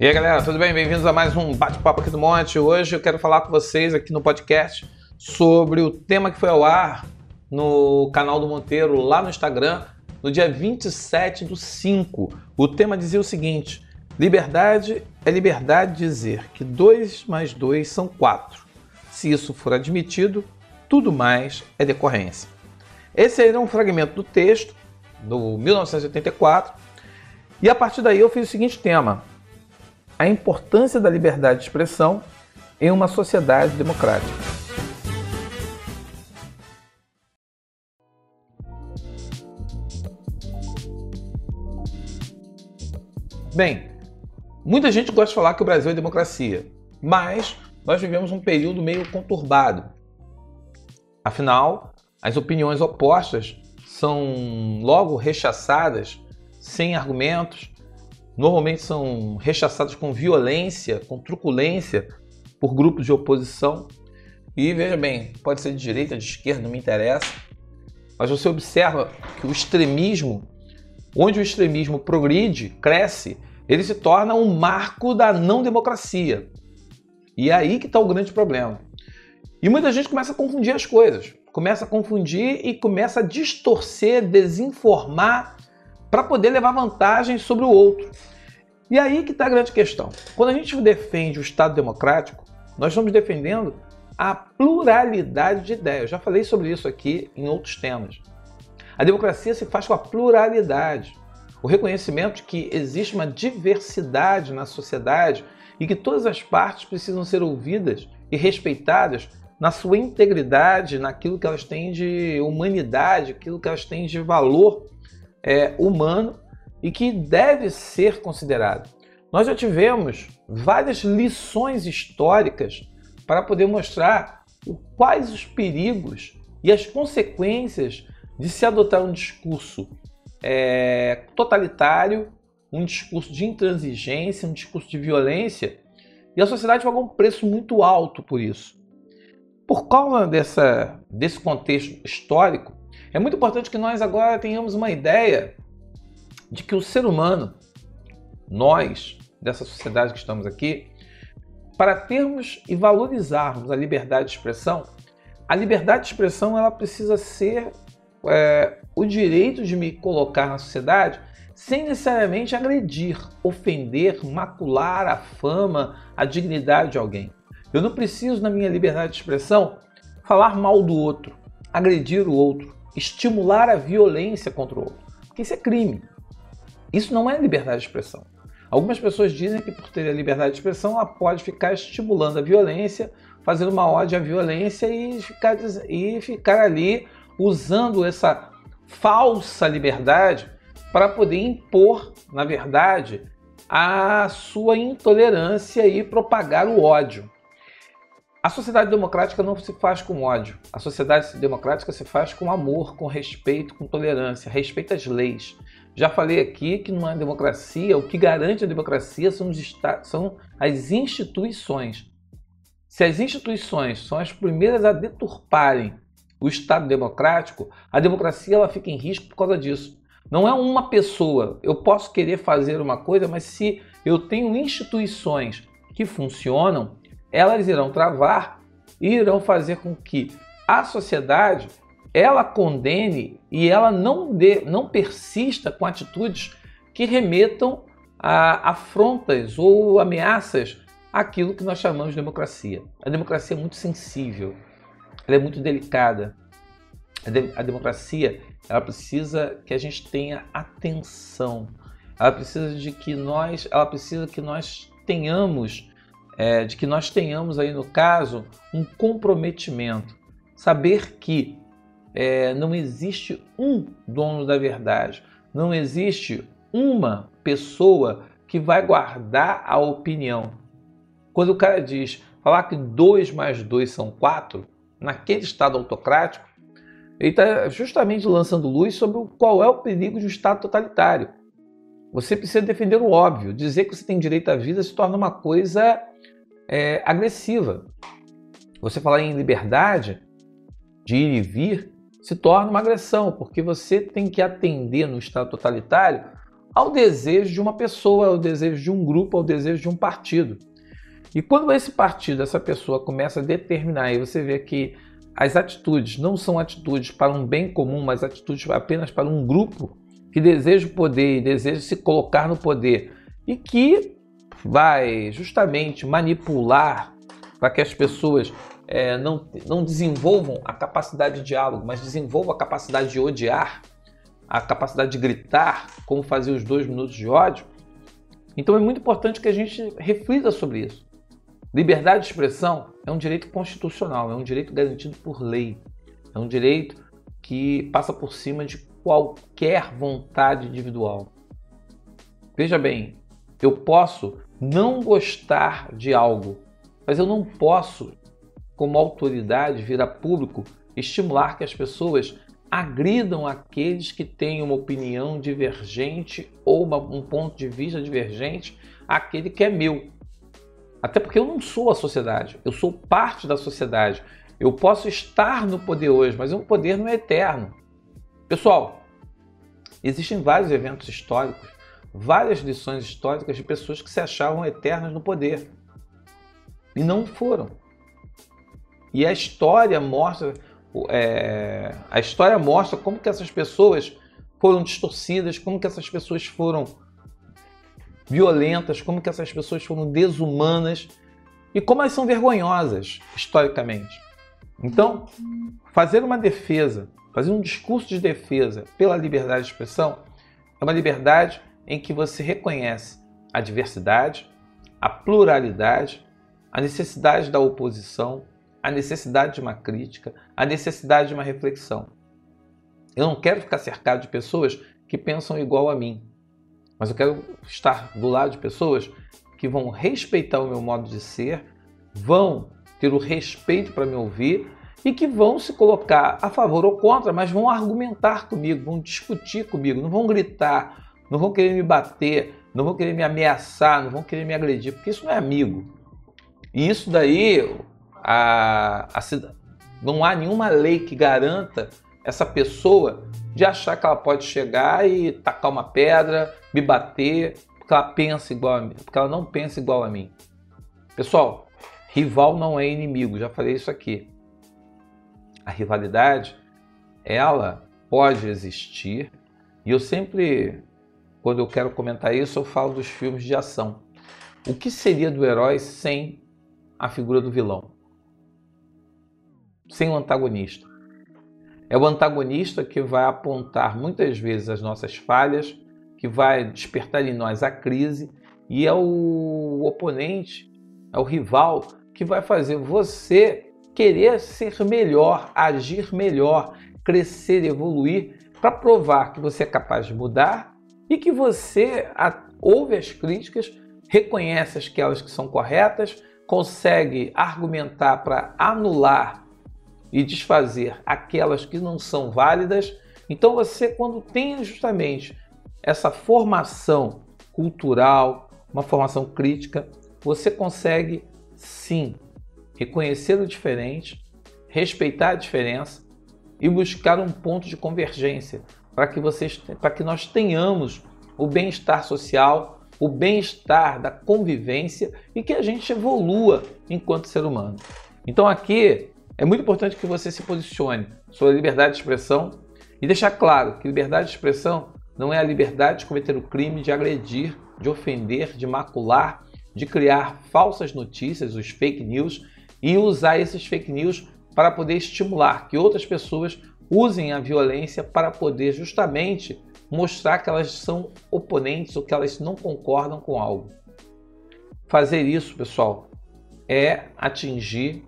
E aí galera, tudo bem? Bem-vindos a mais um bate-papo aqui do Monte. Hoje eu quero falar com vocês aqui no podcast sobre o tema que foi ao ar no canal do Monteiro lá no Instagram no dia 27 do 5. O tema dizia o seguinte: liberdade é liberdade de dizer que 2 mais 2 são 4. Se isso for admitido, tudo mais é decorrência. Esse era um fragmento do texto do 1984 e a partir daí eu fiz o seguinte tema a importância da liberdade de expressão em uma sociedade democrática. Bem, muita gente gosta de falar que o Brasil é democracia, mas nós vivemos um período meio conturbado. Afinal, as opiniões opostas são logo rechaçadas sem argumentos normalmente são rechaçados com violência, com truculência por grupos de oposição. E veja bem, pode ser de direita, de esquerda, não me interessa. Mas você observa que o extremismo, onde o extremismo progride, cresce, ele se torna um marco da não democracia. E é aí que está o grande problema. E muita gente começa a confundir as coisas, começa a confundir e começa a distorcer, desinformar para poder levar vantagem sobre o outro. E aí que está a grande questão. Quando a gente defende o Estado democrático, nós estamos defendendo a pluralidade de ideias. Eu já falei sobre isso aqui em outros temas. A democracia se faz com a pluralidade, o reconhecimento de que existe uma diversidade na sociedade e que todas as partes precisam ser ouvidas e respeitadas na sua integridade, naquilo que elas têm de humanidade, aquilo que elas têm de valor é, humano e que deve ser considerado. Nós já tivemos várias lições históricas para poder mostrar quais os perigos e as consequências de se adotar um discurso é, totalitário, um discurso de intransigência, um discurso de violência, e a sociedade pagou um preço muito alto por isso. Por causa dessa, desse contexto histórico, é muito importante que nós agora tenhamos uma ideia de que o ser humano, nós, dessa sociedade que estamos aqui, para termos e valorizarmos a liberdade de expressão, a liberdade de expressão ela precisa ser é, o direito de me colocar na sociedade sem necessariamente agredir, ofender, macular a fama, a dignidade de alguém. Eu não preciso, na minha liberdade de expressão, falar mal do outro, agredir o outro, estimular a violência contra o outro, porque isso é crime. Isso não é liberdade de expressão. Algumas pessoas dizem que por ter a liberdade de expressão ela pode ficar estimulando a violência, fazendo uma ódio à violência e ficar, e ficar ali usando essa falsa liberdade para poder impor, na verdade, a sua intolerância e propagar o ódio. A sociedade democrática não se faz com ódio. A sociedade democrática se faz com amor, com respeito, com tolerância, respeita as leis. Já falei aqui que numa democracia, o que garante a democracia são, são as instituições. Se as instituições são as primeiras a deturparem o Estado democrático, a democracia ela fica em risco por causa disso. Não é uma pessoa. Eu posso querer fazer uma coisa, mas se eu tenho instituições que funcionam, elas irão travar e irão fazer com que a sociedade ela condene e ela não, dê, não persista com atitudes que remetam a afrontas ou ameaças àquilo que nós chamamos de democracia. A democracia é muito sensível, ela é muito delicada. A, de, a democracia ela precisa que a gente tenha atenção. Ela precisa de que nós, ela precisa que nós tenhamos, é, de que nós tenhamos aí no caso um comprometimento, saber que é, não existe um dono da verdade, não existe uma pessoa que vai guardar a opinião. Quando o cara diz falar que 2 mais 2 são 4, naquele Estado autocrático, ele está justamente lançando luz sobre qual é o perigo de um Estado totalitário. Você precisa defender o óbvio. Dizer que você tem direito à vida se torna uma coisa é, agressiva. Você falar em liberdade de ir e vir se torna uma agressão, porque você tem que atender no Estado totalitário ao desejo de uma pessoa, ao desejo de um grupo, ao desejo de um partido. E quando esse partido, essa pessoa começa a determinar, e você vê que as atitudes não são atitudes para um bem comum, mas atitudes apenas para um grupo que deseja o poder e deseja se colocar no poder e que vai justamente manipular para que as pessoas é, não, não desenvolvam a capacidade de diálogo, mas desenvolvam a capacidade de odiar, a capacidade de gritar, como fazia os dois minutos de ódio. Então é muito importante que a gente reflita sobre isso. Liberdade de expressão é um direito constitucional, é um direito garantido por lei, é um direito que passa por cima de qualquer vontade individual. Veja bem, eu posso não gostar de algo, mas eu não posso, como autoridade, vir a público estimular que as pessoas agridam aqueles que têm uma opinião divergente ou uma, um ponto de vista divergente àquele que é meu. Até porque eu não sou a sociedade, eu sou parte da sociedade. Eu posso estar no poder hoje, mas o poder não é eterno. Pessoal, existem vários eventos históricos, várias lições históricas de pessoas que se achavam eternas no poder e não foram. E a história mostra, é, a história mostra como que essas pessoas foram distorcidas, como que essas pessoas foram violentas, como que essas pessoas foram desumanas e como elas são vergonhosas historicamente. Então, fazer uma defesa, fazer um discurso de defesa pela liberdade de expressão é uma liberdade em que você reconhece a diversidade, a pluralidade, a necessidade da oposição, a necessidade de uma crítica, a necessidade de uma reflexão. Eu não quero ficar cercado de pessoas que pensam igual a mim. Mas eu quero estar do lado de pessoas que vão respeitar o meu modo de ser, vão ter o respeito para me ouvir e que vão se colocar a favor ou contra, mas vão argumentar comigo, vão discutir comigo, não vão gritar, não vão querer me bater, não vão querer me ameaçar, não vão querer me agredir, porque isso não é amigo. E isso daí, a, a, não há nenhuma lei que garanta essa pessoa de achar que ela pode chegar e tacar uma pedra, me bater, porque ela pensa igual a mim, porque ela não pensa igual a mim. Pessoal, rival não é inimigo, já falei isso aqui. A rivalidade, ela pode existir, e eu sempre, quando eu quero comentar isso, eu falo dos filmes de ação. O que seria do herói sem a figura do vilão? Sem o antagonista? É o antagonista que vai apontar muitas vezes as nossas falhas, que vai despertar em nós a crise, e é o oponente, é o rival que vai fazer você querer ser melhor, agir melhor, crescer, evoluir, para provar que você é capaz de mudar e que você ouve as críticas, reconhece aquelas que são corretas, consegue argumentar para anular e desfazer aquelas que não são válidas. Então você quando tem justamente essa formação cultural, uma formação crítica, você consegue sim reconhecer o diferente, respeitar a diferença e buscar um ponto de convergência para que vocês para que nós tenhamos o bem-estar social, o bem-estar da convivência e que a gente evolua enquanto ser humano. Então aqui é muito importante que você se posicione sobre a liberdade de expressão e deixar claro que liberdade de expressão não é a liberdade de cometer o crime de agredir, de ofender, de macular, de criar falsas notícias, os fake news, e usar esses fake news para poder estimular que outras pessoas usem a violência para poder justamente mostrar que elas são oponentes ou que elas não concordam com algo. Fazer isso, pessoal, é atingir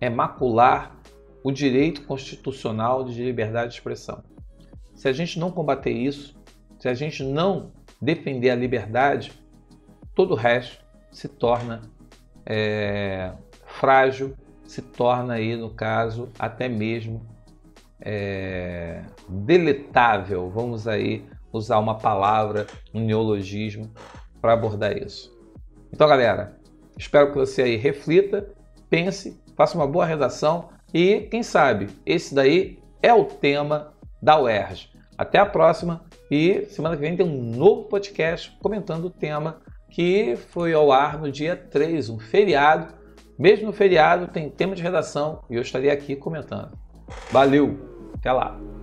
é macular o direito constitucional de liberdade de expressão. Se a gente não combater isso, se a gente não defender a liberdade, todo o resto se torna é, frágil, se torna aí, no caso, até mesmo é, deletável. Vamos aí usar uma palavra, um neologismo para abordar isso. Então, galera, espero que você aí reflita, pense faça uma boa redação e, quem sabe, esse daí é o tema da UERJ. Até a próxima E semana que vem tem um novo podcast comentando o tema que foi ao ar no dia 3, um feriado. Mesmo no feriado tem tema de redação e eu estarei aqui comentando. Valeu, até lá!